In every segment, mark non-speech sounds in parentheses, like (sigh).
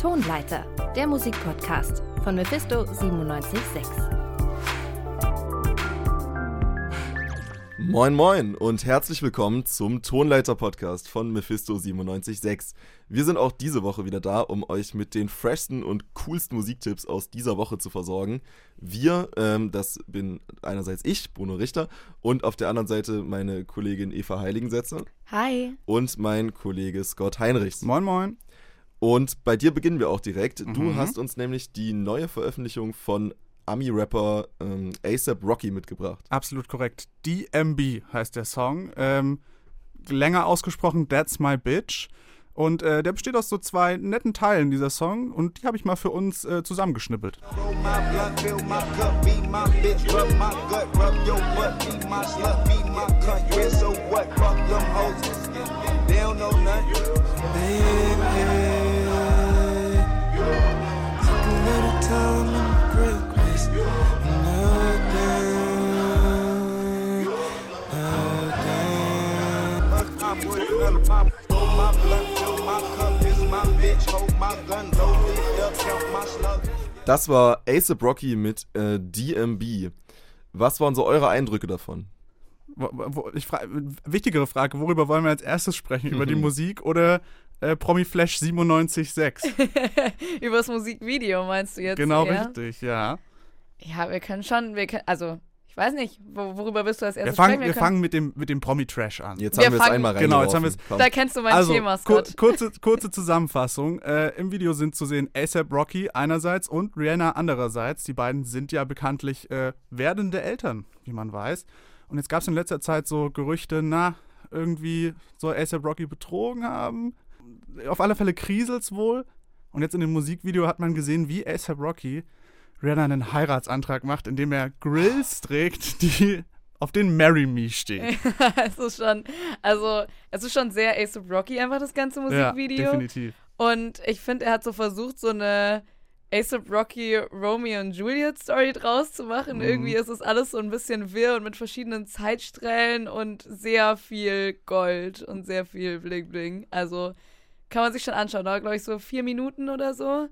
Tonleiter, der Musikpodcast von Mephisto 976. Moin moin und herzlich willkommen zum Tonleiter Podcast von Mephisto 976. Wir sind auch diese Woche wieder da, um euch mit den freshsten und coolsten Musiktipps aus dieser Woche zu versorgen. Wir, ähm, das bin einerseits ich, Bruno Richter, und auf der anderen Seite meine Kollegin Eva Heiligensetzer. Hi. Und mein Kollege Scott Heinrichs. Moin moin. Und bei dir beginnen wir auch direkt. Mhm. Du hast uns nämlich die neue Veröffentlichung von Ami-Rapper ähm, ASAP Rocky mitgebracht. Absolut korrekt. DMB heißt der Song. Ähm, länger ausgesprochen, That's My Bitch. Und äh, der besteht aus so zwei netten Teilen, dieser Song. Und die habe ich mal für uns äh, zusammengeschnippelt. They don't know nothing. Das war ASAP Rocky mit äh, DMB. Was waren so eure Eindrücke davon? Wo, wo, ich fra wichtigere Frage, worüber wollen wir als erstes sprechen? Über die Mhm. (laughs) Musik oder äh, Promi Flash 97.6? Übers Musikvideo meinst du jetzt? genau eher? richtig, ja. Ja, wir können schon, wir können, also, ich weiß nicht, wo, worüber willst du als Wir erstes fangen, sprechen? wir können, fangen mit dem, mit dem Promi-Trash an. Jetzt Wir haben wir es fangen- einmal Genau, jetzt haben wir es-. Da kennst du mein also, Thema, kur Scott. kurze, kurze Zusammenfassung. Äh, Im Video sind zu sehen ASAP Rocky einerseits und Rihanna andererseits. Die beiden sind ja bekanntlich äh, werdende Eltern, wie man weiß. Und jetzt gab es in letzter Zeit so Gerüchte, na, irgendwie soll ASAP Rocky betrogen haben. Auf alle Fälle kriselt's wohl. Und jetzt in dem Musikvideo hat man gesehen, wie ASAP Rocky Rihanna einen Heiratsantrag macht, indem er Grills trägt, die auf denen Marry Me stehen. (laughs) es ist schon, also, es ist schon sehr Ace of Rocky einfach das ganze ja, Musikvideo. definitiv. und ich finde, er hat so versucht, so eine Ace of Rocky Romeo und Juliet Story draus zu machen. Mhm. Irgendwie ist es alles so ein bisschen wirr und mit verschiedenen Zeitstrählen und sehr viel Gold und sehr viel Bling Bling. Also kann man sich schon anschauen. Dauert, glaube ich, so vier Minuten oder so.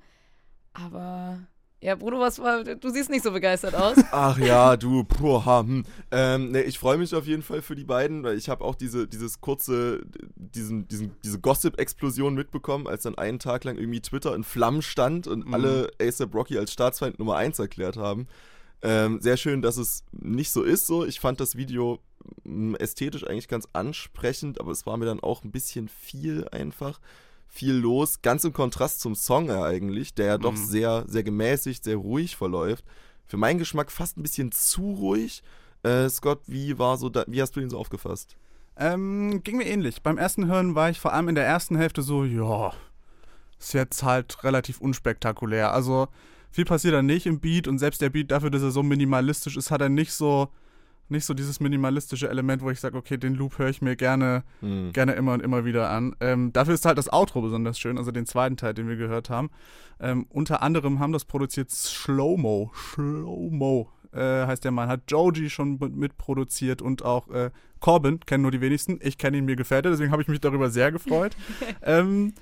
Aber ja, Bruno, was war, du siehst nicht so begeistert aus. (laughs) Ach ja, du, puh, hm. ähm, nee, ich freue mich auf jeden Fall für die beiden, weil ich habe auch diese, dieses kurze, diesen, diesen, diese Gossip-Explosion mitbekommen, als dann einen Tag lang irgendwie Twitter in Flammen stand und Mhm. alle ASAP Rocky als Staatsfeind Nummer 1 erklärt haben. Ähm, sehr schön, dass es nicht so ist so. Ich fand das Video mh, ästhetisch eigentlich ganz ansprechend, aber es war mir dann auch ein bisschen viel einfach. Viel los, ganz im Kontrast zum Song ja eigentlich, der ja doch Mhm. sehr, sehr gemäßigt, sehr ruhig verläuft. Für meinen Geschmack fast ein bisschen zu ruhig. Äh, Scott, wie war so, da, wie hast du ihn so aufgefasst? Ähm, ging mir ähnlich. Beim ersten Hören war ich vor allem in der ersten Hälfte so, ja, ist jetzt halt relativ unspektakulär. Also viel passiert da nicht im Beat und selbst der Beat dafür, dass er so minimalistisch ist, hat er nicht so nicht so dieses minimalistische Element, wo ich sage, okay, den Loop höre ich mir gerne Hm. gerne immer und immer wieder an. Ähm, dafür ist halt das Outro besonders schön, also den zweiten Teil, den wir gehört haben. Ähm, unter anderem haben das produziert Slowmo. Slowmo äh, heißt der Mann, hat Joji schon mit- mitproduziert und auch äh, Corbin, kennen nur die wenigsten. Ich kenne ihn, mir gefällt er, deswegen habe ich mich darüber sehr gefreut. (laughs) ähm,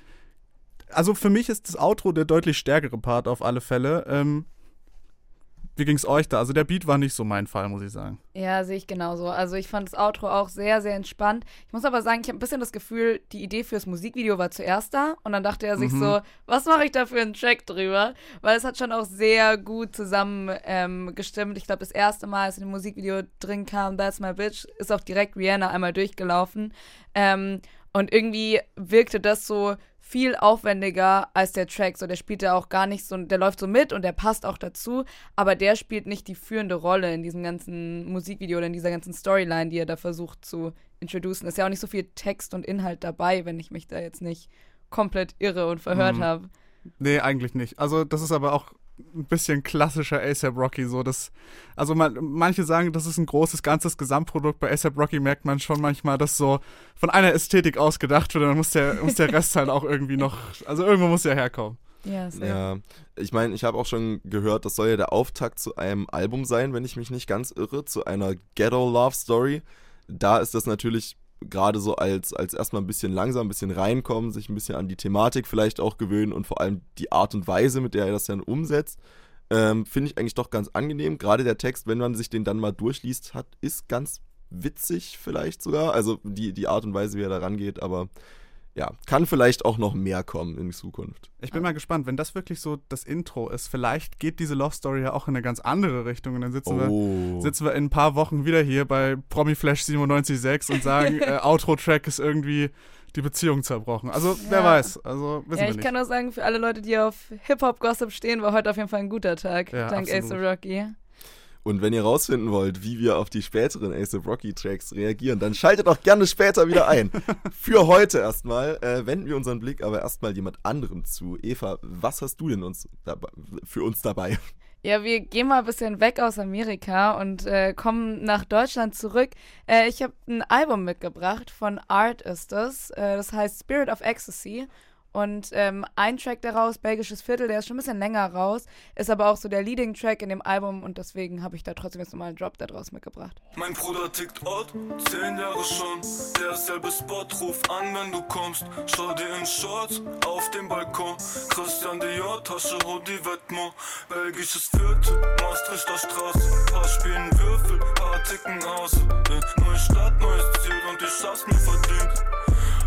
also für mich ist das Outro der deutlich stärkere Part auf alle Fälle. Ähm, wie ging es euch da? Also der Beat war nicht so mein Fall, muss ich sagen. Ja, sehe ich genauso. Also ich fand das Outro auch sehr, sehr entspannt. Ich muss aber sagen, ich habe ein bisschen das Gefühl, die Idee fürs Musikvideo war zuerst da und dann dachte er sich Mhm. so, was mache ich da für einen Track drüber? Weil es hat schon auch sehr gut zusammen ähm, gestimmt. Ich glaube, das erste Mal, als in dem Musikvideo drin kam, That's My Bitch, ist auch direkt Rihanna einmal durchgelaufen. Ähm, und irgendwie wirkte das so viel aufwendiger als der Track. So, der spielt ja auch gar nicht so, der läuft so mit und der passt auch dazu, aber der spielt nicht die führende Rolle in diesem ganzen Musikvideo oder in dieser ganzen Storyline, die er da versucht zu introducen. Ist ja auch nicht so viel Text und Inhalt dabei, wenn ich mich da jetzt nicht komplett irre und verhört Mhm. habe. Nee, eigentlich nicht. Also, das ist aber auch ein bisschen klassischer ASAP Rocky. So, das, also man, manche sagen, das ist ein großes, ganzes Gesamtprodukt. Bei ASAP Rocky merkt man schon manchmal, dass so von einer Ästhetik ausgedacht wird. und Dann muss der, muss der Rest halt auch irgendwie noch, also irgendwo muss der herkommen. Ja. Ja, ich meine, ich habe auch schon gehört, das soll ja der Auftakt zu einem Album sein, wenn ich mich nicht ganz irre, zu einer Ghetto Love Story. Da ist das natürlich gerade so als, als erstmal ein bisschen langsam, ein bisschen reinkommen, sich ein bisschen an die Thematik vielleicht auch gewöhnen und vor allem die Art und Weise, mit der er das dann umsetzt, ähm, finde ich eigentlich doch ganz angenehm. Gerade der Text, wenn man sich den dann mal durchliest hat, ist ganz witzig vielleicht sogar. Also die, die Art und Weise, wie er da rangeht, aber ja, kann vielleicht auch noch mehr kommen in Zukunft. Ich bin mal gespannt, wenn das wirklich so das Intro ist, vielleicht geht diese Love Story ja auch in eine ganz andere Richtung und dann sitzen, Oh. wir, sitzen wir in ein paar Wochen wieder hier bei Promi Flash 97.6 und sagen, (laughs) äh, Outro-Track ist irgendwie die Beziehung zerbrochen. Also, wer Ja. weiß. Also, wissen Ja, wir ich nicht. kann nur sagen, für alle Leute, die auf Hip-Hop-Gossip stehen, war heute auf jeden Fall ein guter Tag. Ja, dank Ace absolut. Rocky. Und wenn ihr rausfinden wollt, wie wir auf die späteren Ace of Rocky Tracks reagieren, dann schaltet auch gerne später wieder ein. (laughs) Für heute erstmal äh, wenden wir unseren Blick aber erstmal jemand anderem zu. Eva, was hast du denn uns dabei, für uns dabei? Ja, wir gehen mal ein bisschen weg aus Amerika und äh, kommen nach Deutschland zurück. Äh, ich habe ein Album mitgebracht, von Art ist das. Äh, das heißt Spirit of Ecstasy. Und ähm, ein Track daraus, Belgisches Viertel, der ist schon ein bisschen länger raus, ist aber auch so der Leading-Track in dem Album und deswegen habe ich da trotzdem jetzt nochmal einen Drop da draus mitgebracht. Mein Bruder tickt Ort, zehn Jahre schon. Derselbe Spot, ruf an, wenn du kommst. Schau dir in Shorts auf dem Balkon. Christian Dior, Tasche, Hoodie, Vetements. Belgisches Viertel, Maastrichter Straße. Paar spielen Würfel, paar ticken aus. Neue Stadt, neues Ziel und ich hab's mir verdient.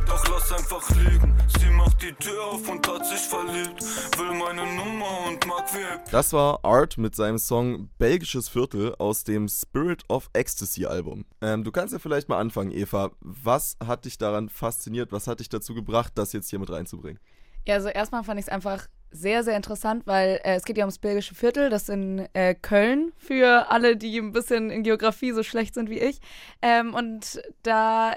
Doch lass einfach liegen. Sie macht die Tür auf und hat sich verliebt. Will meine Nummer und mag wie Das war Art mit seinem Song Belgisches Viertel aus dem Spirit of Ecstasy Album. Ähm, du kannst ja vielleicht mal anfangen, Eva. Was hat dich daran fasziniert? Was hat dich dazu gebracht, das jetzt hier mit reinzubringen? Ja, also erstmal fand ich es einfach sehr, sehr interessant, weil äh, es geht ja ums Belgische Viertel, das in äh, Köln, für alle, die ein bisschen in Geografie so schlecht sind wie ich. Ähm, und da,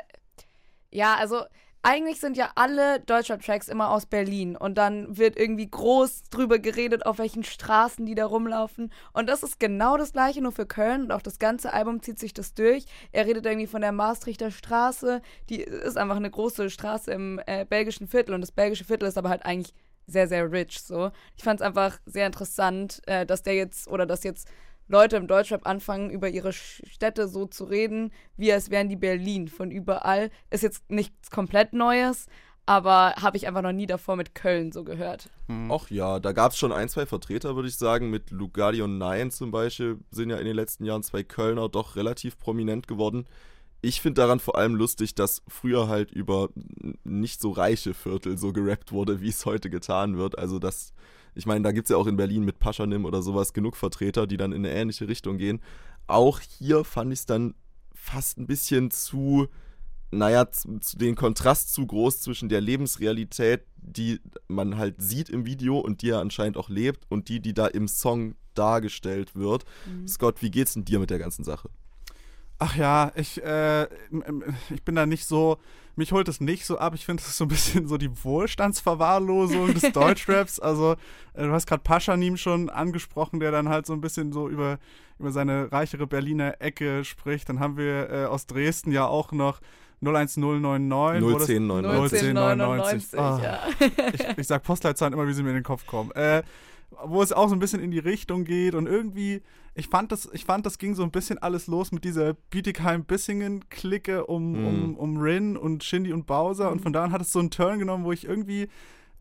ja, also eigentlich sind ja alle Deutschrap-Tracks immer aus Berlin und dann wird irgendwie groß drüber geredet, auf welchen Straßen die da rumlaufen. Und das ist genau das gleiche, nur für Köln und auch das ganze Album zieht sich das durch. Er redet irgendwie von der Maastrichter Straße, die ist einfach eine große Straße im äh, belgischen Viertel und das belgische Viertel ist aber halt eigentlich sehr, sehr rich so. Ich fand es einfach sehr interessant, äh, dass der jetzt oder dass jetzt Leute im Deutschrap anfangen, über ihre Städte so zu reden, wie als wären die Berlin von überall. Ist jetzt nichts komplett Neues, aber habe ich einfach noch nie davor mit Köln so gehört. Ach ja, da gab es schon ein, zwei Vertreter, würde ich sagen. Mit Lugardi und Nein zum Beispiel sind ja in den letzten Jahren zwei Kölner doch relativ prominent geworden. Ich finde daran vor allem lustig, dass früher halt über nicht so reiche Viertel so gerappt wurde, wie es heute getan wird. Also das, ich meine, da gibt es ja auch in Berlin mit Paschanim oder sowas genug Vertreter, die dann in eine ähnliche Richtung gehen. Auch hier fand ich es dann fast ein bisschen zu, naja, zu, zu den Kontrast zu groß zwischen der Lebensrealität, die man halt sieht im Video und die er anscheinend auch lebt, und die, die da im Song dargestellt wird. Scott, wie geht's denn dir mit der ganzen Sache? Ach ja, ich, äh, ich bin da nicht so, mich holt es nicht so ab. Ich finde, es ist so ein bisschen so die Wohlstandsverwahrlosung des (laughs) Deutschraps. Also, äh, du hast gerade Paschanim schon angesprochen, der dann halt so ein bisschen so über, über seine reichere Berliner Ecke spricht. Dann haben wir äh, aus Dresden ja auch noch 01099. wo das- 01099. 1999, Ah. ja. ich, ich sag Postleitzahlen immer, wie sie mir in den Kopf kommen. Äh, wo es auch so ein bisschen in die Richtung geht und irgendwie, ich fand das, ich fand, das ging so ein bisschen alles los mit dieser Bietigheim-Bissingen-Clique um, Mhm. um, um Rin und Shindy und Bowser und von da an hat es so einen Turn genommen, wo ich irgendwie,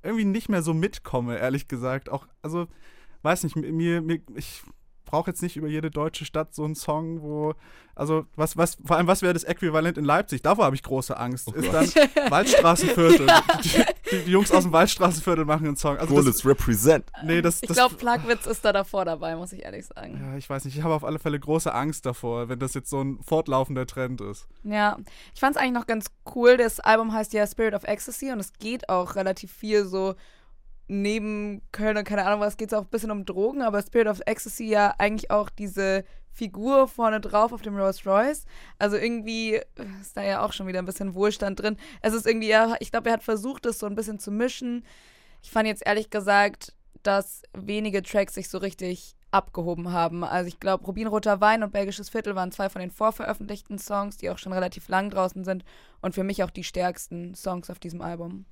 irgendwie nicht mehr so mitkomme, ehrlich gesagt. Auch, also, weiß nicht, mir, mir ich brauche jetzt nicht über jede deutsche Stadt so einen Song, wo, also was, was, vor allem, was wäre das Äquivalent in Leipzig? Davor habe ich große Angst. Oh ist dann (laughs) Waldstraßenviertel. die, die, die Jungs aus dem Waldstraßenviertel machen einen Song. Also das, Goles represent. nee, das, Ich glaube, Plagwitz ist da davor dabei, muss ich ehrlich sagen. ja, ich weiß nicht, ich habe auf alle Fälle große Angst davor, wenn das jetzt so ein fortlaufender Trend ist. Ja, ich fand es eigentlich noch ganz cool. Das Album heißt ja Spirit of Ecstasy und es geht auch relativ viel so neben Köln und keine Ahnung was, geht es auch ein bisschen um Drogen, aber Spirit of Ecstasy ja eigentlich auch diese Figur vorne drauf auf dem Rolls Royce. Also irgendwie ist da ja auch schon wieder ein bisschen Wohlstand drin. Es ist irgendwie, ja, ich glaube, er hat versucht, das so ein bisschen zu mischen. Ich fand jetzt ehrlich gesagt, dass wenige Tracks sich so richtig abgehoben haben. Also ich glaube, Rubinroter Wein und Belgisches Viertel waren zwei von den vorveröffentlichten Songs, die auch schon relativ lang draußen sind und für mich auch die stärksten Songs auf diesem Album.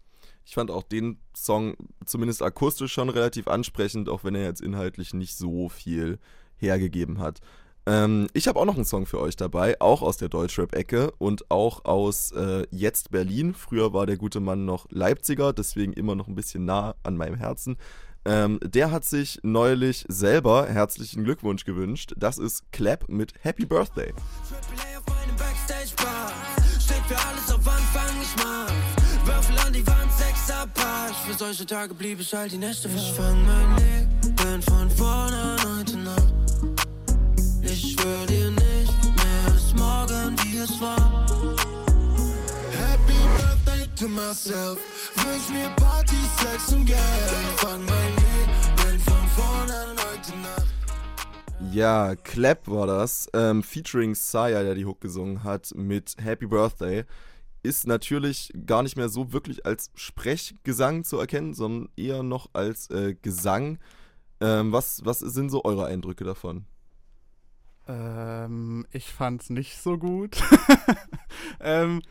Ich fand auch den Song zumindest akustisch schon relativ ansprechend, auch wenn er jetzt inhaltlich nicht so viel hergegeben hat. Ähm, ich habe auch noch einen Song für euch dabei, auch aus der Deutschrap-Ecke und auch aus äh, Jetzt Berlin. Früher war der gute Mann noch Leipziger, deswegen immer noch ein bisschen nah an meinem Herzen. Ähm, der hat sich neulich selber herzlichen Glückwunsch gewünscht. Das ist Clap mit Happy Birthday. Triple A auf meinem Backstage-Bar. Steht für alles auf Anfang, ich mach's. Paar. Für solche Tage blieb ich all die Nächte. Ich fang mein Leben von vorne an heute Nacht. Ich schwör dir nicht mehr ist morgen, wie es war. Happy Birthday to myself. Wünsch mir Party, Sex und Geld. Fang mein Leben von vorne an heute Nacht. Ja, Clap war das, ähm, featuring Saya, der die Hook gesungen hat, mit Happy Birthday. Ist natürlich gar nicht mehr so wirklich als Sprechgesang zu erkennen, sondern eher noch als äh, Gesang. Ähm, was, was sind so eure Eindrücke davon? Ähm, ich fand's nicht so gut. (laughs) ähm,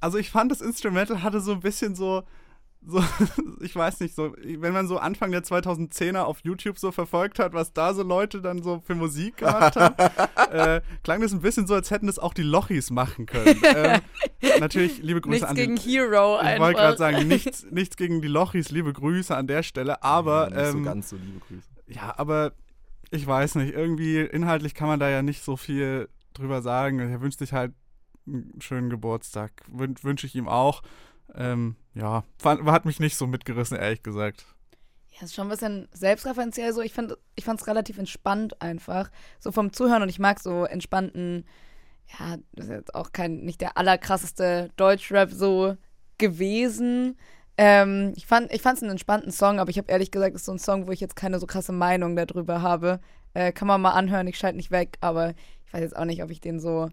also ich fand das Instrumental hatte so ein bisschen so, so, (laughs) ich weiß nicht, so, wenn man so Anfang der 2010er auf YouTube so verfolgt hat, was da so Leute dann so für Musik gemacht haben, (laughs) äh, klang das ein bisschen so, als hätten das auch die Lochis machen können. (laughs) ähm, natürlich, liebe Grüße Nichts an gegen die, Hero Ich wollte gerade sagen, nichts, nichts gegen die Lochis, liebe Grüße an der Stelle, aber Ja, nicht so ähm, ganz so liebe Grüße. ja, aber ich weiß nicht, irgendwie inhaltlich kann man da ja nicht so viel drüber sagen. Er wünscht sich halt einen schönen Geburtstag. Wün Wünsche ich ihm auch. Ähm, ja, fand, hat mich nicht so mitgerissen, ehrlich gesagt. Ja, ist schon ein bisschen selbstreferenziell so. Ich fand fand's relativ entspannt einfach. So vom Zuhören und ich mag so entspannten, ja, das ist jetzt auch kein, nicht der allerkrasseste Deutschrap so gewesen. Ähm, ich fand fand's einen entspannten Song, aber ich habe ehrlich gesagt, das ist so ein Song, wo ich jetzt keine so krasse Meinung darüber habe. Äh, kann man mal anhören, ich schalte nicht weg, aber ich weiß jetzt auch nicht, ob ich den so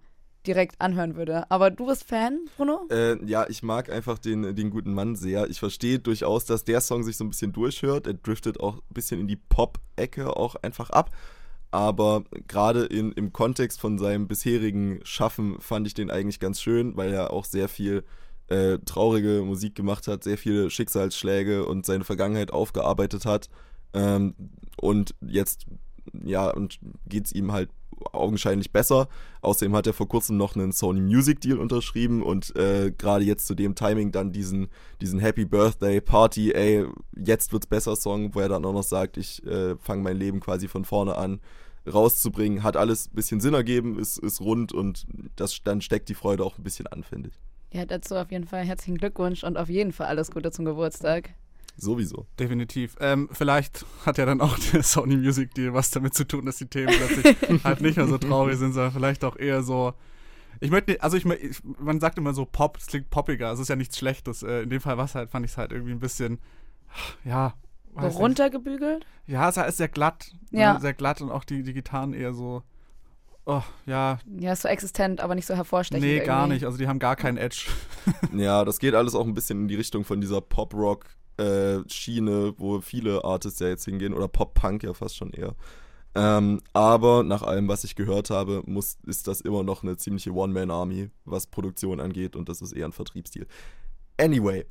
direkt anhören würde. Aber du bist Fan, Bruno? Äh, ja, ich mag einfach den, den guten Mann sehr. Ich verstehe durchaus, dass der Song sich so ein bisschen durchhört. Er driftet auch ein bisschen in die Pop-Ecke auch einfach ab. Aber gerade im Kontext von seinem bisherigen Schaffen fand ich den eigentlich ganz schön, weil er auch sehr viel äh, traurige Musik gemacht hat, sehr viele Schicksalsschläge und seine Vergangenheit aufgearbeitet hat. Ähm, und jetzt, ja, und geht's ihm halt augenscheinlich besser. Außerdem hat er vor kurzem noch einen Sony Music Deal unterschrieben und äh, gerade jetzt zu dem Timing dann diesen, diesen Happy Birthday Party, ey, jetzt wird's besser Song, wo er dann auch noch sagt, ich äh, fange mein Leben quasi von vorne an rauszubringen, hat alles ein bisschen Sinn ergeben, ist, ist rund und das, dann steckt die Freude auch ein bisschen an, finde ich. Ja, dazu auf jeden Fall herzlichen Glückwunsch und auf jeden Fall alles Gute zum Geburtstag. Sowieso. Definitiv. Ähm, vielleicht hat ja dann auch (laughs) der Sony Music Deal was damit zu tun, dass die Themen plötzlich (laughs) halt nicht mehr so traurig sind, sondern vielleicht auch eher so. Ich möchte nicht, also ich, ich, man sagt immer so Pop, es klingt poppiger, es ist ja nichts Schlechtes. Äh, in dem Fall was halt, fand ich es halt irgendwie ein bisschen, ja. Nicht. runtergebügelt? Ja, es ist sehr glatt. Ja. Ne, sehr glatt und auch die, die Gitarren eher so. Oh, ja, Ja, ist so existent, aber nicht so hervorstechend. nee, gar irgendwie. nicht. Also die haben gar keinen Edge. (laughs) Ja, das geht alles auch ein bisschen in die Richtung von dieser Pop-Rock-Schiene, wo viele Artists ja jetzt hingehen, oder Pop-Punk ja fast schon eher. Ähm, aber nach allem, was ich gehört habe, muss, ist das immer noch eine ziemliche One-Man-Army, was Produktion angeht, und das ist eher ein Vertriebsstil. Anyway,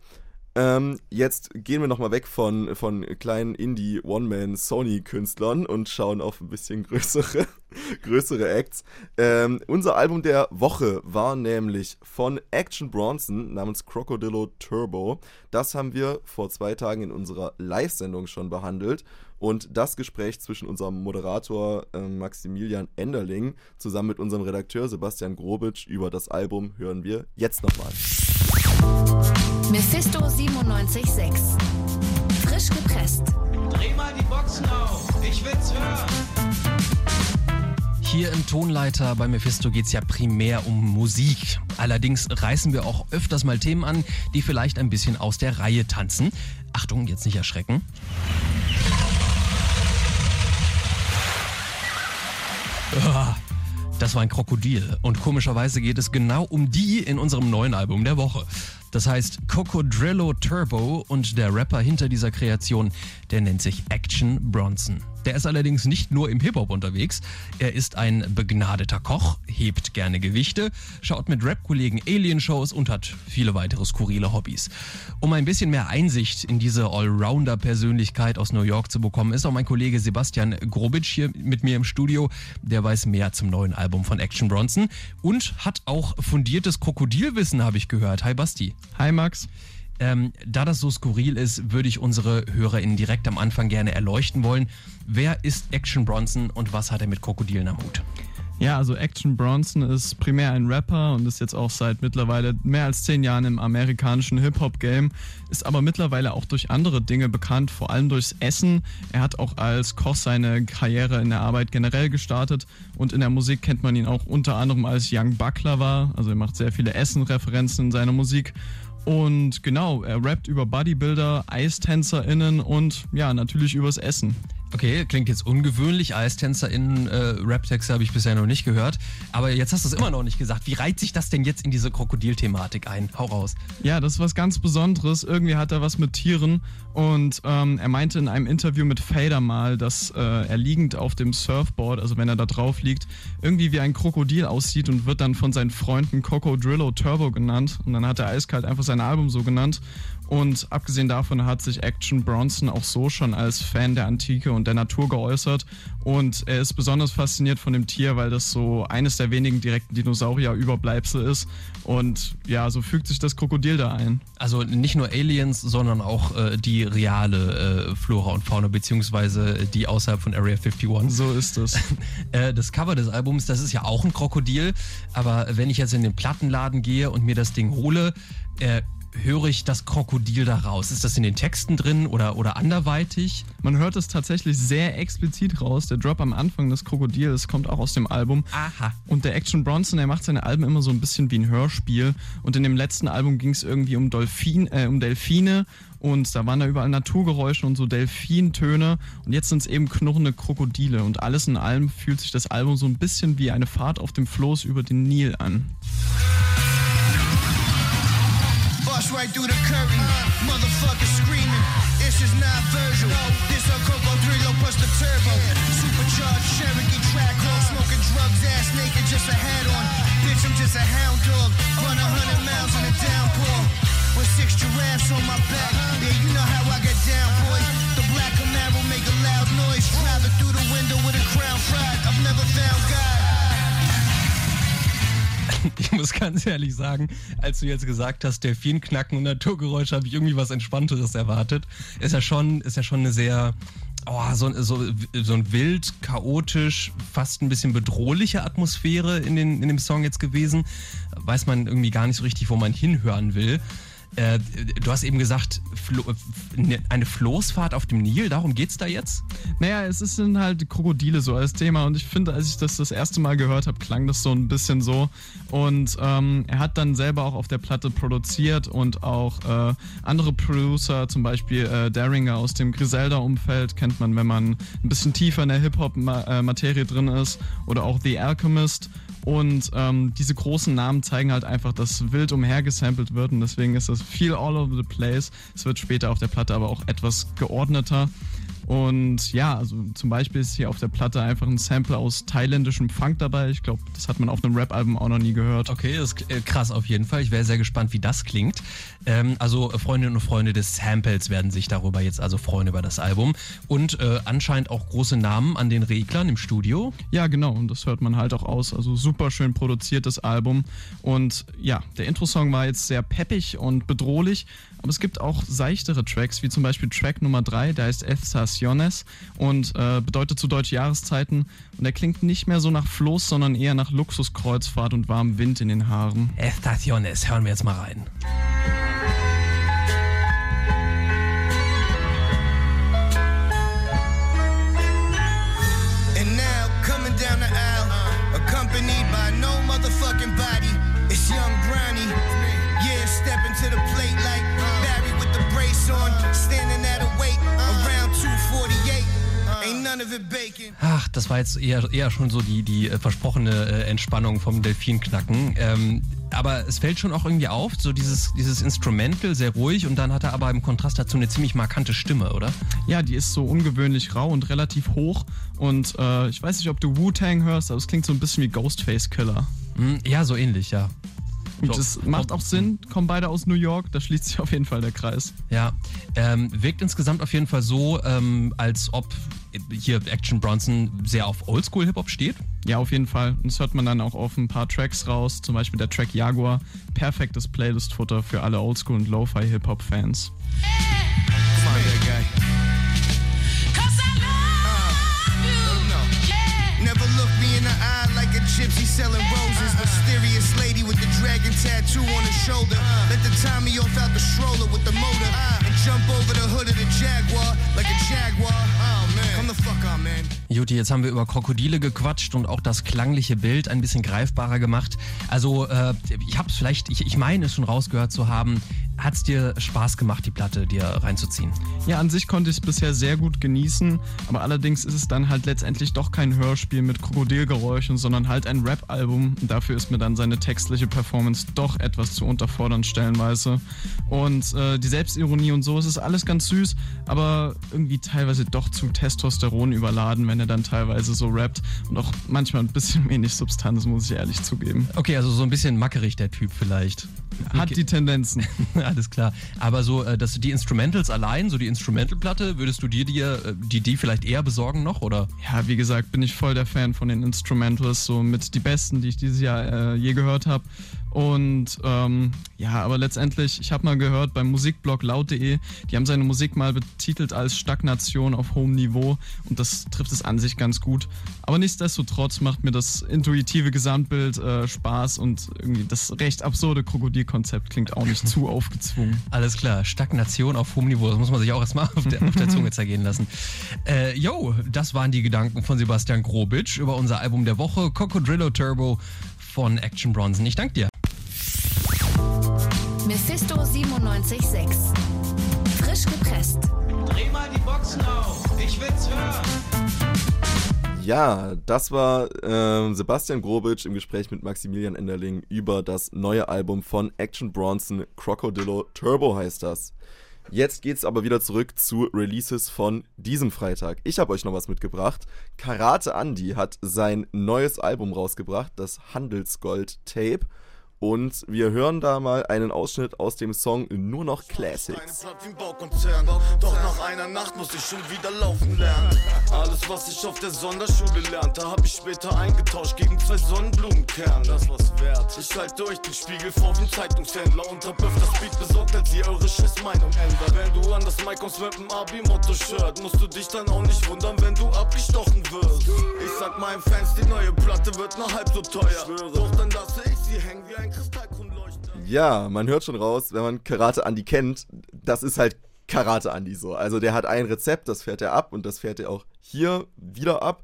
ähm, jetzt gehen wir nochmal weg von, von kleinen Indie-One-Man-Sony-Künstlern und schauen auf ein bisschen (laughs) größere, (laughs) größere Acts. Ähm, unser Album der Woche war nämlich von Action Bronson namens Crocodillo Turbo. Das haben wir vor zwei Tagen in unserer Live-Sendung schon behandelt. Und das Gespräch zwischen unserem Moderator äh, Maximilian Enderling zusammen mit unserem Redakteur Sebastian Grobitsch über das Album hören wir jetzt nochmal. Mephisto 976. Frisch gepresst. Dreh mal die Boxen auf, ich will's hören. Hier im Tonleiter bei Mephisto geht's ja primär um Musik. Allerdings reißen wir auch öfters mal Themen an, die vielleicht ein bisschen aus der Reihe tanzen. Achtung, jetzt nicht erschrecken. Ah, Das war ein Krokodil und komischerweise geht es genau um die in unserem neuen Album der Woche. Das heißt Cocodrillo Turbo und der Rapper hinter dieser Kreation, der nennt sich Action Bronson. Der ist allerdings nicht nur im Hip-Hop unterwegs. Er ist ein begnadeter Koch, hebt gerne Gewichte, schaut mit Rap-Kollegen Alien-Shows und hat viele weitere skurrile Hobbys. Um ein bisschen mehr Einsicht in diese Allrounder-Persönlichkeit aus New York zu bekommen, ist auch mein Kollege Sebastian Grobitsch hier mit mir im Studio. Der weiß mehr zum neuen Album von Action Bronson und hat auch fundiertes Krokodilwissen, habe ich gehört. Hi Basti. Hi Max. Ähm, da das so skurril ist, würde ich unsere HörerInnen direkt am Anfang gerne erleuchten wollen. Wer ist Action Bronson und was hat er mit Krokodilen am Hut? Ja, also Action Bronson ist primär ein Rapper und ist jetzt auch seit mittlerweile mehr als zehn Jahren im amerikanischen Hip-Hop-Game, ist aber mittlerweile auch durch andere Dinge bekannt, vor allem durchs Essen. Er hat auch als Koch seine Karriere in der Arbeit generell gestartet und in der Musik kennt man ihn auch unter anderem als Young Baklava, also er macht sehr viele Essen-Referenzen in seiner Musik und genau, er rappt über Bodybuilder, EistänzerInnen und ja, natürlich übers Essen. Okay, klingt jetzt ungewöhnlich. EistänzerInnen äh, Rap-Texte habe ich bisher noch nicht gehört. Aber jetzt hast du es immer noch nicht gesagt. Wie reiht sich das denn jetzt in diese Krokodil-Thematik ein? Hau raus. Ja, das ist was ganz Besonderes. Irgendwie hat er was mit Tieren. Und ähm, er meinte in einem Interview mit Fader mal, dass äh, er liegend auf dem Surfboard, also wenn er da drauf liegt, irgendwie wie ein Krokodil aussieht und wird dann von seinen Freunden Coco Drillo Turbo genannt. Und dann hat er eiskalt einfach sein Album so genannt. Und abgesehen davon hat sich Action Bronson auch so schon als Fan der Antike und der Natur geäußert. Und er ist besonders fasziniert von dem Tier, weil das so eines der wenigen direkten Dinosaurier-Überbleibsel ist. Und ja, so fügt sich das Krokodil da ein. Also nicht nur Aliens, sondern auch äh, die reale äh, Flora und Fauna, beziehungsweise die außerhalb von Area 51. So ist es. (laughs) äh, das Cover des Albums, das ist ja auch ein Krokodil. Aber wenn ich jetzt in den Plattenladen gehe und mir das Ding hole, äh, höre ich das Krokodil da raus? Ist das in den Texten drin oder, oder anderweitig? Man hört es tatsächlich sehr explizit raus. Der Drop am Anfang des Krokodils kommt auch aus dem Album. Aha. Und der Action Bronson, der macht seine Alben immer so ein bisschen wie ein Hörspiel. Und in dem letzten Album ging es irgendwie um, Dolphin, äh, um Delfine und da waren da überall Naturgeräusche und so Delfintöne und jetzt sind es eben knurrende Krokodile und alles in allem fühlt sich das Album so ein bisschen wie eine Fahrt auf dem Floß über den Nil an. Bust right through the curtain, motherfuckers screaming. It's just not Virgil. This a Coco Drillo plus the turbo. Supercharged Cherokee track hawk, smoking drugs, ass naked, just a hat on. Bitch, I'm just a hound dog. Run a hundred miles in a downpour. With six giraffes on my back. Yeah, you know how I get down, boy. The black Camaro make a loud noise. Driving through the window with a crown pride. I've never found God. (laughs) Ich muss ganz ehrlich sagen, als du jetzt gesagt hast, Delfinknacken und Naturgeräusche, habe ich irgendwie was Entspannteres erwartet. Ist ja schon, ist ja schon eine sehr, oh, so, so, so ein wild, chaotisch, fast ein bisschen bedrohliche Atmosphäre in, den, in dem Song jetzt gewesen. Weiß man irgendwie gar nicht so richtig, wo man hinhören will. Äh, du hast eben gesagt, Flo ne, eine Floßfahrt auf dem Nil, darum geht's da jetzt? Naja, es sind halt Krokodile so als Thema und ich finde, als ich das das erste Mal gehört habe, klang das so ein bisschen so. Und ähm, er hat dann selber auch auf der Platte produziert und auch äh, andere Producer, zum Beispiel äh, Daringer aus dem Griselda-Umfeld, kennt man, wenn man ein bisschen tiefer in der Hip-Hop-Materie drin ist, oder auch The Alchemist. Und ähm, diese großen Namen zeigen halt einfach, dass wild umhergesampelt wird und deswegen ist das viel all over the place. Es wird später auf der Platte aber auch etwas geordneter. Und ja, also zum Beispiel ist hier auf der Platte einfach ein Sample aus thailändischem Funk dabei. Ich glaube, das hat man auf einem Rap-Album auch noch nie gehört. Okay, das ist äh, krass auf jeden Fall. Ich wäre sehr gespannt, wie das klingt. Ähm, also Freundinnen und Freunde des Samples werden sich darüber jetzt also freuen über das Album. Und äh, anscheinend auch große Namen an den Reglern im Studio. Ja, genau. Und das hört man halt auch aus. Also super schön produziertes Album. Und ja, der Intro-Song war jetzt sehr peppig und bedrohlich. Aber es gibt auch seichtere Tracks, wie zum Beispiel Track Nummer 3, der heißt Estaciones und äh, bedeutet zu deutsche Jahreszeiten. Und der klingt nicht mehr so nach Floß, sondern eher nach Luxuskreuzfahrt und warmem Wind in den Haaren. Estaciones, hören wir jetzt mal rein. And now, coming down the aisle, accompanied by no motherfucking body, Ach, das war jetzt eher, eher schon so die, die äh, versprochene äh, Entspannung vom Delfinknacken. Ähm, aber es fällt schon auch irgendwie auf, so dieses, dieses Instrumental, sehr ruhig und dann hat er aber im Kontrast dazu eine ziemlich markante Stimme, oder? Ja, die ist so ungewöhnlich rau und relativ hoch. Und äh, ich weiß nicht, ob du Wu-Tang hörst, aber es klingt so ein bisschen wie Ghostface Killer. Hm, ja, so ähnlich, ja. So, das macht auch Sinn, kommen beide aus New York, da schließt sich auf jeden Fall der Kreis. Ja, ähm, wirkt insgesamt auf jeden Fall so, ähm, als ob hier Action Bronson sehr auf Oldschool-Hip-Hop steht. Ja, auf jeden Fall. Und das hört man dann auch auf ein paar Tracks raus, zum Beispiel der Track Jaguar. Perfektes Playlist-Futter für alle Oldschool- und Lo-Fi-Hip-Hop-Fans. Come on, tattoo on her shoulder. Let the Tommy off out the stroller with the motor. And jump over the hood of the Jaguar like a Jaguar. Oh man. Come the fuck on, man. Juti, jetzt haben wir über Krokodile gequatscht und auch das klangliche Bild ein bisschen greifbarer gemacht. Also, äh, ich hab's vielleicht, ich, ich meine es schon rausgehört zu haben. Hat's dir Spaß gemacht, die Platte dir reinzuziehen? Ja, an sich konnte ich es bisher sehr gut genießen, aber allerdings ist es dann halt letztendlich doch kein Hörspiel mit Krokodilgeräuschen, sondern halt ein Rap-Album. Und Dafür ist mir dann seine textliche Performance doch etwas zu unterfordernd stellenweise. Und äh, die Selbstironie und so, es ist alles ganz süß, aber irgendwie teilweise doch zu Testosteron überladen, wenn er dann teilweise so rappt und auch manchmal ein bisschen (laughs) wenig Substanz, muss ich ehrlich zugeben. Okay, also so ein bisschen mackerig der Typ vielleicht. Hat die Tendenzen. (laughs) Alles klar. Aber so, äh, dass du die Instrumentals allein, so die Instrumental-Platte, würdest du dir die, äh, die, die vielleicht eher besorgen noch, oder? Ja, wie gesagt, bin ich voll der Fan von den Instrumentals, so mit die besten, die ich dieses Jahr äh, je gehört habe. Und ähm, ja, aber letztendlich, ich habe mal gehört beim Musikblog laut.de, die haben seine Musik mal betitelt als Stagnation auf hohem Niveau und das trifft es an sich ganz gut. Aber nichtsdestotrotz macht mir das intuitive Gesamtbild äh, Spaß und irgendwie das recht absurde Krokodilkonzept klingt auch nicht (laughs) zu aufgezwungen. Alles klar, Stagnation auf hohem Niveau, das muss man sich auch erstmal (laughs) auf der, auf der Zunge zergehen lassen. Äh, yo, das waren die Gedanken von Sebastian Grobitsch über unser Album der Woche, Cocodrillo Turbo von Action Bronson. Ich danke dir. Mephisto 976. Ja, das war ähm, Sebastian Grobitsch im Gespräch mit Maximilian Enderling über das neue Album von Action Bronson, Crocodillo Turbo heißt das. Jetzt geht's aber wieder zurück zu Releases von diesem Freitag. Ich habe euch noch was mitgebracht. Karate Andy hat sein neues Album rausgebracht, das Handelsgold Tape. Und wir hören da mal einen Ausschnitt aus dem Song Nur noch Classics. Doch nach einer Nacht muss ich schon wieder laufen lernen. Alles, was ich auf der Sonderschule lernte, hab ich später eingetauscht gegen zwei Sonnenblumenkerne. Das war's wert. Ich halte euch den Spiegel vor ein Zeitungshändler und hab öfters Beat besorgt, als ihr eure Scheißmeinung ändert. Wenn du an das Mic kommst mit dem Abi-Motto-Shirt, musst du dich dann auch nicht wundern, wenn du abgestochen wirst. Ich sag meinen Fans, die neue Platte wird nur halb so teuer. Doch dann lasse Ja, man hört schon raus, wenn man Karate Andy kennt, das ist halt Karate Andy so. Also der hat ein Rezept, das fährt er ab und das fährt er auch hier wieder ab.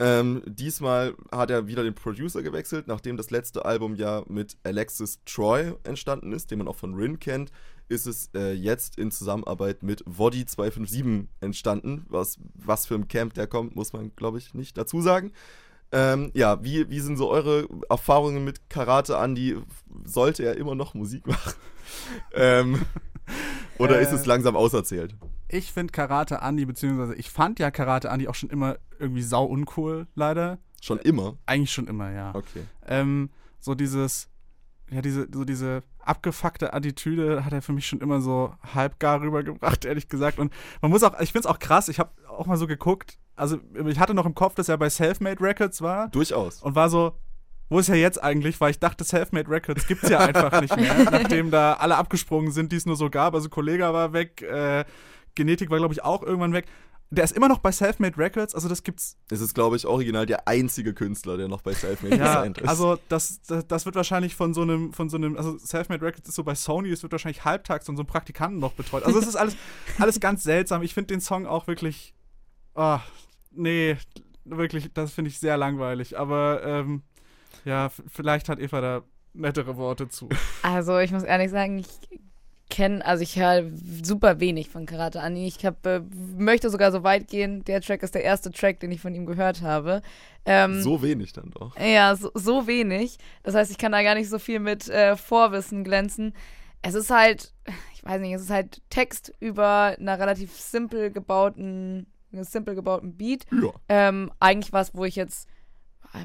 Ähm, diesmal hat er wieder den Producer gewechselt, nachdem das letzte Album ja mit Alexis Troy entstanden ist, den man auch von Rin kennt, ist es äh, jetzt in Zusammenarbeit mit Woddy 257 entstanden. Was, was für ein Camp der kommt, muss man, glaube ich, nicht dazu sagen. Ähm, ja, wie, wie sind so eure Erfahrungen mit Karate Andy? Sollte er immer noch Musik machen? (laughs) ähm, oder Äh, ist es langsam auserzählt? Ich finde Karate Andy, beziehungsweise ich fand ja Karate Andy auch schon immer irgendwie sau uncool, leider. Schon immer? Eigentlich schon immer, ja. Okay. Ähm, so dieses, ja, diese, so diese abgefuckte Attitüde hat er für mich schon immer so halbgar rübergebracht, (laughs) ehrlich gesagt. Und man muss auch, ich finde es auch krass, ich habe auch mal so geguckt, also ich hatte noch im Kopf, dass er bei Selfmade Records war. Durchaus. Und war so, wo ist er jetzt eigentlich? Weil ich dachte, Selfmade Records gibt's ja (laughs) einfach nicht mehr, nachdem da alle abgesprungen sind, die es nur so gab. Also Kollega war weg, äh, Genetik war, glaube ich, auch irgendwann weg. Der ist immer noch bei Selfmade Records, also das gibt's Es ist, glaube ich, original der einzige Künstler, der noch bei Selfmade ja, ist. also das, das, das wird wahrscheinlich von so einem, von so einem, also Selfmade Records ist so bei Sony, es wird wahrscheinlich halbtags von so einem Praktikanten noch betreut. Also es ist alles, alles ganz seltsam. Ich finde den Song auch wirklich, ah, nee, wirklich, das finde ich sehr langweilig. Aber ähm, ja, vielleicht hat Eva da nettere Worte zu. (laughs) Also ich muss ehrlich sagen, ich kenne, also ich höre super wenig von Karate Anni. Ich hab, äh, möchte sogar so weit gehen, der Track ist der erste Track, den ich von ihm gehört habe. Ähm, So wenig dann doch. ja, so, so wenig. Das heißt, ich kann da gar nicht so viel mit äh, Vorwissen glänzen. Es ist halt, ich weiß nicht, es ist halt Text über einer relativ simpel gebauten, simpel gebauten Beat. Ja. Ähm, eigentlich was, wo ich jetzt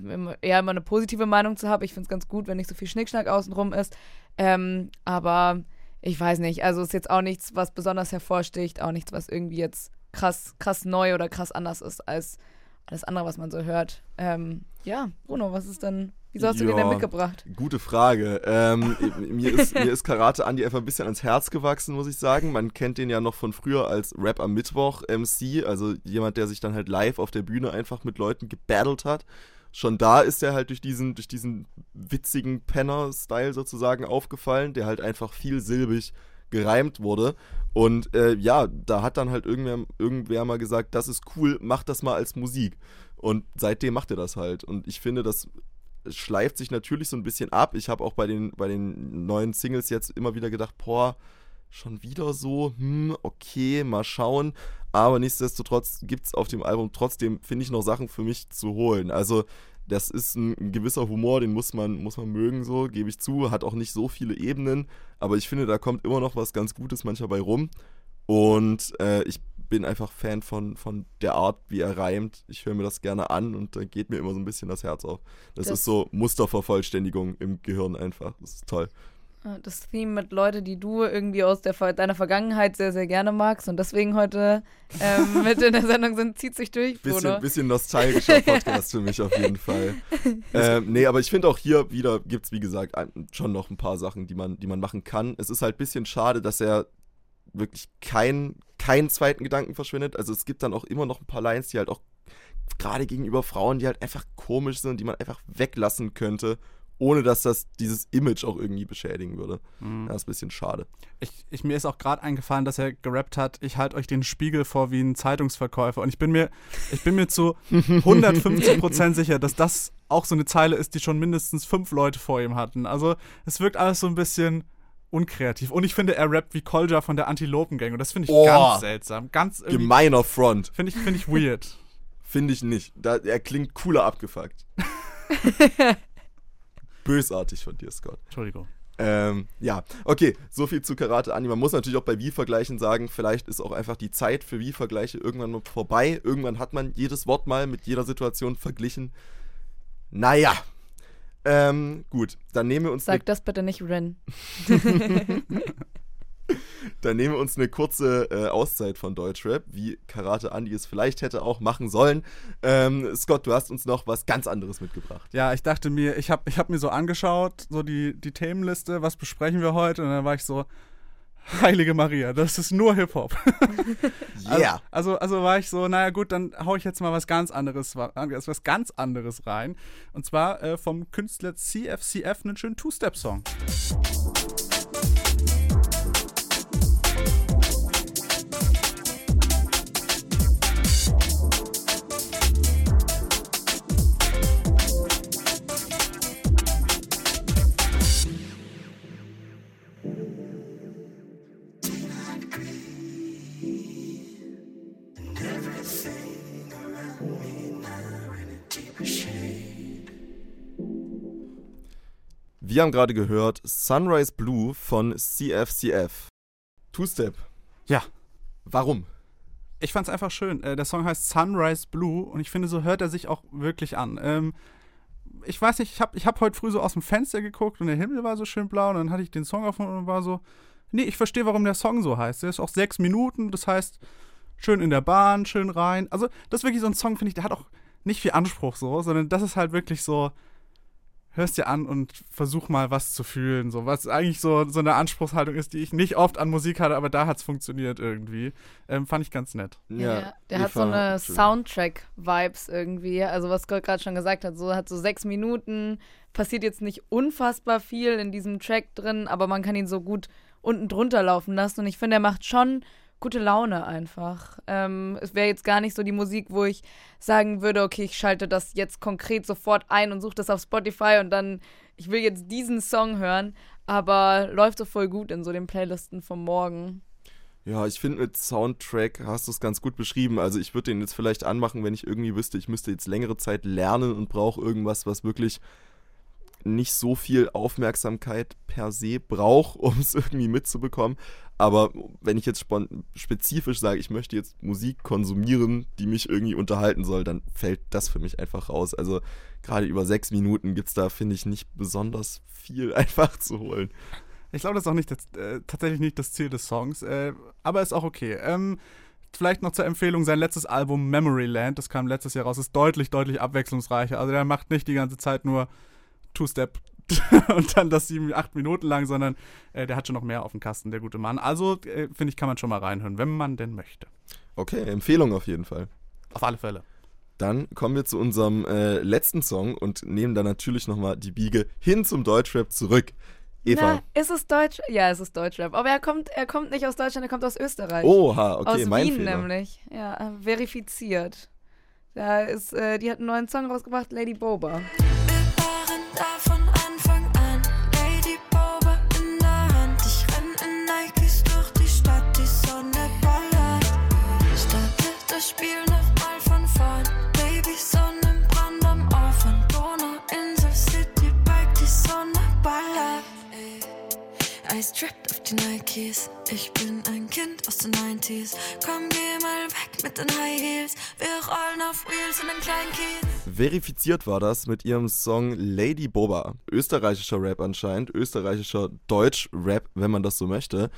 immer- eher immer eine positive Meinung zu habe. Ich finde es ganz gut, wenn nicht so viel Schnickschnack außenrum ist. Ähm, aber ich weiß nicht, also ist jetzt auch nichts, was besonders hervorsticht, auch nichts, was irgendwie jetzt krass, krass neu oder krass anders ist als alles andere, was man so hört. Ähm, ja, Bruno, was ist denn, wieso hast du den denn mitgebracht? Gute Frage. Ähm, (laughs) mir, ist, mir ist Karate Andy einfach ein bisschen ans Herz gewachsen, muss ich sagen. Man kennt den ja noch von früher als Rap am Mittwoch MC, also jemand, der sich dann halt live auf der Bühne einfach mit Leuten gebattelt hat. Schon da ist er halt durch diesen, durch diesen witzigen Penner-Style sozusagen aufgefallen, der halt einfach vielsilbig gereimt wurde. Und äh, ja, da hat dann halt irgendwer, irgendwer mal gesagt, das ist cool, mach das mal als Musik. Und seitdem macht er das halt. Und ich finde, das schleift sich natürlich so ein bisschen ab. Ich habe auch bei den, bei den neuen Singles jetzt immer wieder gedacht, boah, schon wieder so, hm, okay, mal schauen. Aber nichtsdestotrotz gibt es auf dem Album trotzdem, finde ich, noch Sachen für mich zu holen. Also, das ist ein, ein gewisser Humor, den muss man, muss man mögen, so, gebe ich zu. Hat auch nicht so viele Ebenen, aber ich finde, da kommt immer noch was ganz Gutes manchmal bei rum. Und äh, ich bin einfach Fan von, von der Art, wie er reimt. Ich höre mir das gerne an und da geht mir immer so ein bisschen das Herz auf. Das, Das- ist so Mustervervollständigung im Gehirn einfach. Das ist toll. Äh, Das Theme mit Leute, die du irgendwie aus der, deiner Vergangenheit sehr, sehr gerne magst und deswegen heute ähm, (laughs) mit in der Sendung sind, zieht sich durch. Bisschen, bisschen nostalgischer (laughs) Podcast für mich auf jeden Fall. (laughs) ähm, nee, aber ich finde auch hier wieder gibt es, wie gesagt, schon noch ein paar Sachen, die man, die man machen kann. Es ist halt ein bisschen schade, dass er wirklich keinen keinen zweiten Gedanken verschwindet. Also es gibt dann auch immer noch ein paar Lines, die halt auch gerade gegenüber Frauen, die halt einfach komisch sind, die man einfach weglassen könnte, ohne dass das dieses Image auch irgendwie beschädigen würde. Mhm. Das ist ein bisschen schade. Ich, ich, mir ist auch gerade eingefallen, dass er gerappt hat, ich halte euch den Spiegel vor wie ein Zeitungsverkäufer. Und ich bin mir, ich bin mir zu 150% sicher, dass das auch so eine Zeile ist, die schon mindestens fünf Leute vor ihm hatten. Also es wirkt alles so ein bisschen unkreativ. Und ich finde, er rappt wie Kolja von der Antilopen-Gang. Und das finde ich Oh. ganz seltsam. Ganz irgendwie- Gemeiner Front. Finde ich, find ich weird. (laughs) Finde ich nicht. Da, er klingt cooler abgefuckt. (laughs) Bösartig von dir, Scott. Entschuldigung. Ähm, ja, okay, so viel zu Karate Anime. Man muss natürlich auch bei Wie-Vergleichen sagen, vielleicht ist auch einfach die Zeit für Wie-Vergleiche irgendwann mal vorbei. Irgendwann hat man jedes Wort mal mit jeder Situation verglichen. Naja. Ähm, gut, dann nehmen wir uns Sag das bitte nicht, Ren. (laughs) (laughs) Dann nehmen wir uns eine kurze äh, Auszeit von Deutschrap, wie Karate Andy es vielleicht hätte auch machen sollen. Ähm, Scott, du hast uns noch was ganz anderes mitgebracht. Ja, ich dachte mir, ich habe ich hab mir so angeschaut, so die, die Themenliste, was besprechen wir heute? Und dann war ich so, Heilige Maria, das ist nur Hip-Hop. (laughs) Yeah. Also, also, also war ich so, naja gut, dann hau ich jetzt mal was ganz anderes, wa- was ganz anderes rein. Und zwar äh, vom Künstler CFCF einen schönen Two-Step-Song. Wir haben gerade gehört Sunrise Blue von CFCF. Two-Step. Ja. Warum? Ich fand's einfach schön. Äh, der Song heißt Sunrise Blue und ich finde, so hört er sich auch wirklich an. Ähm, ich weiß nicht, ich habe ich hab heute früh so aus dem Fenster geguckt und der Himmel war so schön blau und dann hatte ich den Song auf und war so, nee, ich verstehe, warum der Song so heißt. Der ist auch sechs Minuten, das heißt, schön in der Bahn, schön rein. Also, das ist wirklich so ein Song, finde ich, der hat auch nicht viel Anspruch so, sondern das ist halt wirklich so, hörst dir an und versuch mal was zu fühlen, so was eigentlich so, so eine Anspruchshaltung ist, die ich nicht oft an Musik hatte, aber da hat's funktioniert irgendwie. Ähm, fand ich ganz nett. Ja, der hat so eine Soundtrack-Vibes irgendwie. Also was Scott gerade schon gesagt hat, so hat so sechs Minuten, passiert jetzt nicht unfassbar viel in diesem Track drin, aber man kann ihn so gut unten drunter laufen lassen. Und ich finde, er macht schon gute Laune einfach. Ähm, es wäre jetzt gar nicht so die Musik, wo ich sagen würde, okay, ich schalte das jetzt konkret sofort ein und suche das auf Spotify und dann, ich will jetzt diesen Song hören. aber läuft so voll gut in so den Playlisten vom Morgen. Ja, ich finde mit Soundtrack hast du es ganz gut beschrieben. Also ich würde den jetzt vielleicht anmachen, wenn ich irgendwie wüsste, ich müsste jetzt längere Zeit lernen und brauche irgendwas, was wirklich nicht so viel Aufmerksamkeit per se braucht, (laughs) um es irgendwie mitzubekommen. Aber wenn ich jetzt spezifisch sage, ich möchte jetzt Musik konsumieren, die mich irgendwie unterhalten soll, dann fällt das für mich einfach raus. Also gerade über sechs Minuten gibt es da, finde ich, nicht besonders viel (laughs) einfach zu holen. Ich glaube, das ist auch nicht das, äh, tatsächlich nicht das Ziel des Songs, äh, aber ist auch okay. Ähm, vielleicht noch zur Empfehlung, sein letztes Album Memory Land, das kam letztes Jahr raus, ist deutlich, deutlich abwechslungsreicher. Also der macht nicht die ganze Zeit nur Two-Step (laughs) und dann das sieben, acht Minuten lang, sondern äh, der hat schon noch mehr auf dem Kasten, der gute Mann. Also, äh, finde ich, kann man schon mal reinhören, wenn man denn möchte. Okay, Empfehlung auf jeden Fall. Auf alle Fälle. Dann kommen wir zu unserem äh, letzten Song und nehmen dann natürlich nochmal die Biege hin zum Deutschrap zurück. Eva. Na, ist es Deutsch? Ja, es ist Deutschrap. Aber er kommt, er kommt nicht aus Deutschland, er kommt aus Österreich. Oha, okay, aus mein Wien Fehler. nämlich. Ja, verifiziert. Da ist, äh, die hat einen neuen Song rausgebracht, Lady Boba. Von Anfang an, Lady Boba in der Hand. Ich renn in Nikes durch die Stadt, die Sonne ballert. Starte das Spiel Trappt auf die Nikes. Ich bin ein Kind aus den 90s. Komm, geh mal weg mit den High Heels. Wir rollen auf Wheels in den kleinen Kiez. Verifiziert war das mit ihrem Song Lady Boba. Österreichischer Rap anscheinend, österreichischer Deutsch-Rap, wenn man das so möchte.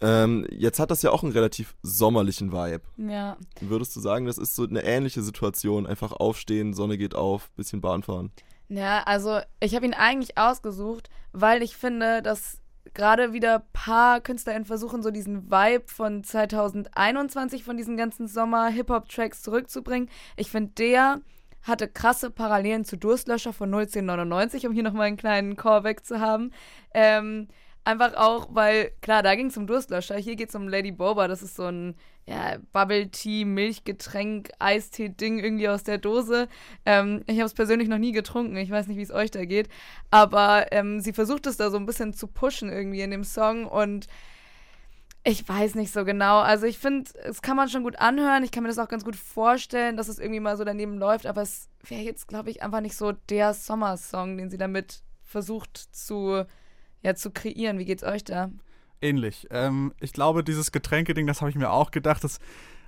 Ähm, jetzt hat das ja auch einen relativ sommerlichen Vibe. Ja. Würdest du sagen, das ist so eine ähnliche Situation? Einfach aufstehen, Sonne geht auf, bisschen Bahn fahren. Ja, also ich habe ihn eigentlich ausgesucht, weil ich finde, dass gerade wieder ein paar KünstlerInnen versuchen, so diesen Vibe von 2021, von diesen ganzen Sommer-Hip-Hop-Tracks zurückzubringen. Ich finde, der hatte krasse Parallelen zu Durstlöscher von 01099, um hier nochmal einen kleinen Callback zu haben. Ähm, einfach auch, weil, klar, da ging es um Durstlöscher, hier geht es um Lady Boba, das ist so ein ja, Bubble Tea, Milchgetränk, Eistee-Ding irgendwie aus der Dose. Ähm, ich habe es persönlich noch nie getrunken, ich weiß nicht, wie es euch da geht, aber ähm, sie versucht es da so ein bisschen zu pushen irgendwie in dem Song und ich weiß nicht so genau. Also ich finde, es kann man schon gut anhören. Ich kann mir das auch ganz gut vorstellen, dass es irgendwie mal so daneben läuft. Aber es wäre jetzt, glaube ich, einfach nicht so der Sommersong, den sie damit versucht zu, ja, zu kreieren. Wie geht's euch da? Ähnlich. Ähm, ich glaube, dieses Getränkeding, das habe ich mir auch gedacht. Das,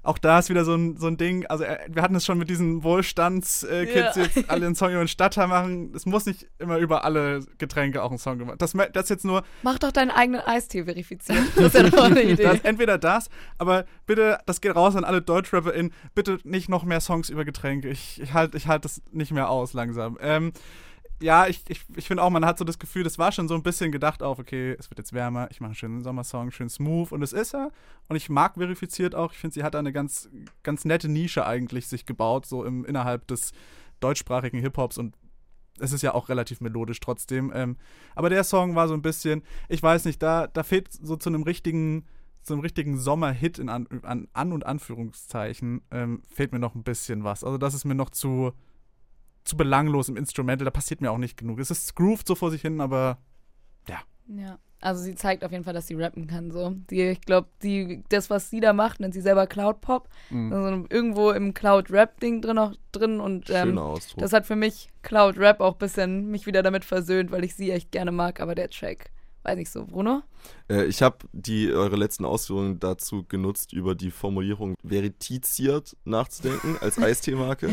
auch da ist wieder so ein, so ein Ding. Also, äh, wir hatten es schon mit diesen Wohlstandskids, äh, Kids, Ja. jetzt alle einen Song über den Stadtteil machen. Es muss nicht immer über alle Getränke auch ein Song gemacht. Das, das jetzt nur Mach doch deinen eigenen Eistee verifizieren. (laughs) Das ist ja doch eine Idee. Das, entweder das, aber bitte, das geht raus an alle DeutschrapperInnen, bitte nicht noch mehr Songs über Getränke. Ich, ich halte ich halt das nicht mehr aus langsam. Ähm, ja, ich, ich, ich finde auch, man hat so das Gefühl, das war schon so ein bisschen gedacht auf, okay, es wird jetzt wärmer, ich mache einen schönen Sommersong, schön smooth und es ist er. Und ich mag verifiziert auch, ich finde, sie hat eine ganz, ganz nette Nische eigentlich sich gebaut, so im, innerhalb des deutschsprachigen Hip-Hops und es ist ja auch relativ melodisch trotzdem. Ähm, aber der Song war so ein bisschen, ich weiß nicht, da, da fehlt so zu einem richtigen, zu einem richtigen Sommerhit in An, an, an und Anführungszeichen, ähm, fehlt mir noch ein bisschen was. Also das ist mir noch zu, zu belanglos im Instrumental, da passiert mir auch nicht genug. Es ist grooved so vor sich hin, aber ja. Ja. Also sie zeigt auf jeden Fall, dass sie rappen kann. So. Die, ich glaube, die, das, was sie da macht, nennt sie selber Cloud Pop. Mhm. Also irgendwo im Cloud Rap-Ding drin auch drin. Und ähm, das hat für mich Cloud Rap auch ein bisschen mich wieder damit versöhnt, weil ich sie echt gerne mag, aber der Track, weiß nicht so, Bruno? Äh, ich habe die eure letzten Ausführungen dazu genutzt, über die Formulierung veritiziert nachzudenken als (laughs) Eisteemarke.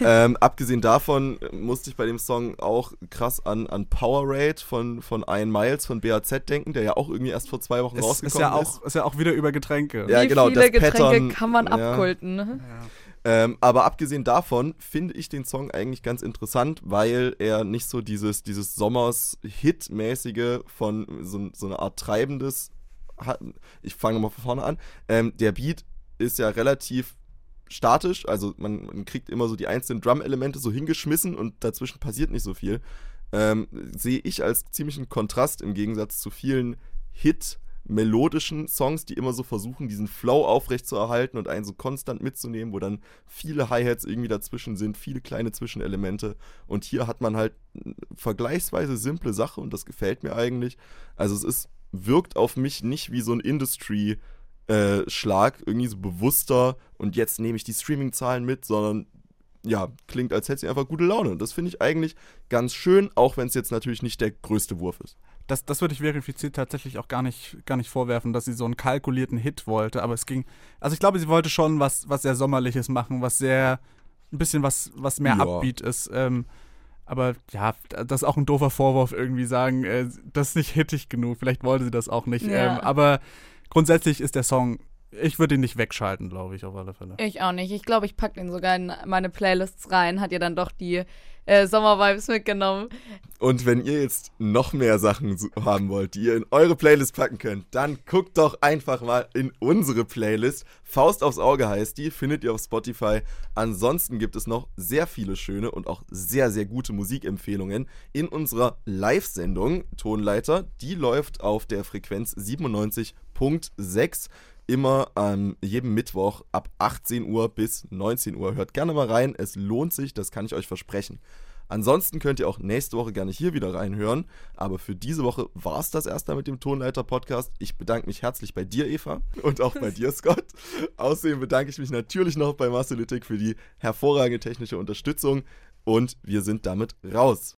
ähm, abgesehen davon musste ich bei dem Song auch krass an, an Powerade von, von Ian Miles von BAZ denken, der ja auch irgendwie erst vor zwei Wochen Es ist rausgekommen ja, auch, ist ja auch wieder über Getränke. Ja, Wie genau, viele das Getränke Pattern, kann man ja. abkulten? Ähm, aber abgesehen davon finde ich den Song eigentlich ganz interessant, weil er nicht so dieses, dieses Sommers-Hit-mäßige von so, so eine Art treibendes hat. Ich fange nochmal von vorne an. Ähm, der Beat ist ja relativ statisch, also man, man kriegt immer so die einzelnen Drum-Elemente so hingeschmissen und dazwischen passiert nicht so viel. Ähm, sehe ich als ziemlichen Kontrast im Gegensatz zu vielen Hit- melodischen Songs, die immer so versuchen, diesen Flow aufrechtzuerhalten und einen so konstant mitzunehmen, wo dann viele Hi-Hats irgendwie dazwischen sind, viele kleine Zwischenelemente. Und hier hat man halt vergleichsweise simple Sache und das gefällt mir eigentlich. Also es ist, wirkt auf mich nicht wie so ein Industry- äh, Schlag, irgendwie so bewusster und jetzt nehme ich die Streaming-Zahlen mit, sondern ja, klingt, als hätte sie einfach gute Laune. Und das finde ich eigentlich ganz schön, auch wenn es jetzt natürlich nicht der größte Wurf ist. Das, das würde ich verifiziert tatsächlich auch gar nicht, gar nicht vorwerfen, dass sie so einen kalkulierten Hit wollte. Aber es ging. Also ich glaube, sie wollte schon was, was sehr Sommerliches machen, was sehr. ein bisschen was, was mehr Ja. Upbeat ist. Ähm, aber ja, das ist auch ein doofer Vorwurf, irgendwie sagen, äh, das ist nicht hittig genug. Vielleicht wollte sie das auch nicht. Ja. Ähm, aber grundsätzlich ist der Song. Ich würde ihn nicht wegschalten, glaube ich, auf alle Fälle. Ich auch nicht. Ich glaube, ich packe den sogar in meine Playlists rein. Hat ja dann doch die äh, Sommervibes mitgenommen. Und wenn ihr jetzt noch mehr Sachen haben wollt, die ihr in eure Playlist packen könnt, dann guckt doch einfach mal in unsere Playlist. Faust aufs Auge heißt die, findet ihr auf Spotify. Ansonsten gibt es noch sehr viele schöne und auch sehr, sehr gute Musikempfehlungen in unserer Live-Sendung Tonleiter. Die läuft auf der Frequenz 97.6 immer an jedem Mittwoch ab 18 Uhr bis 19 Uhr. Hört gerne mal rein, es lohnt sich, das kann ich euch versprechen. Ansonsten könnt ihr auch nächste Woche gerne hier wieder reinhören. Aber für diese Woche war es das erstmal mit dem Tonleiter-Podcast. Ich bedanke mich herzlich bei dir, Eva, und auch bei dir, Scott. Außerdem bedanke ich mich natürlich noch bei Marcelutik für die hervorragende technische Unterstützung. Und wir sind damit raus.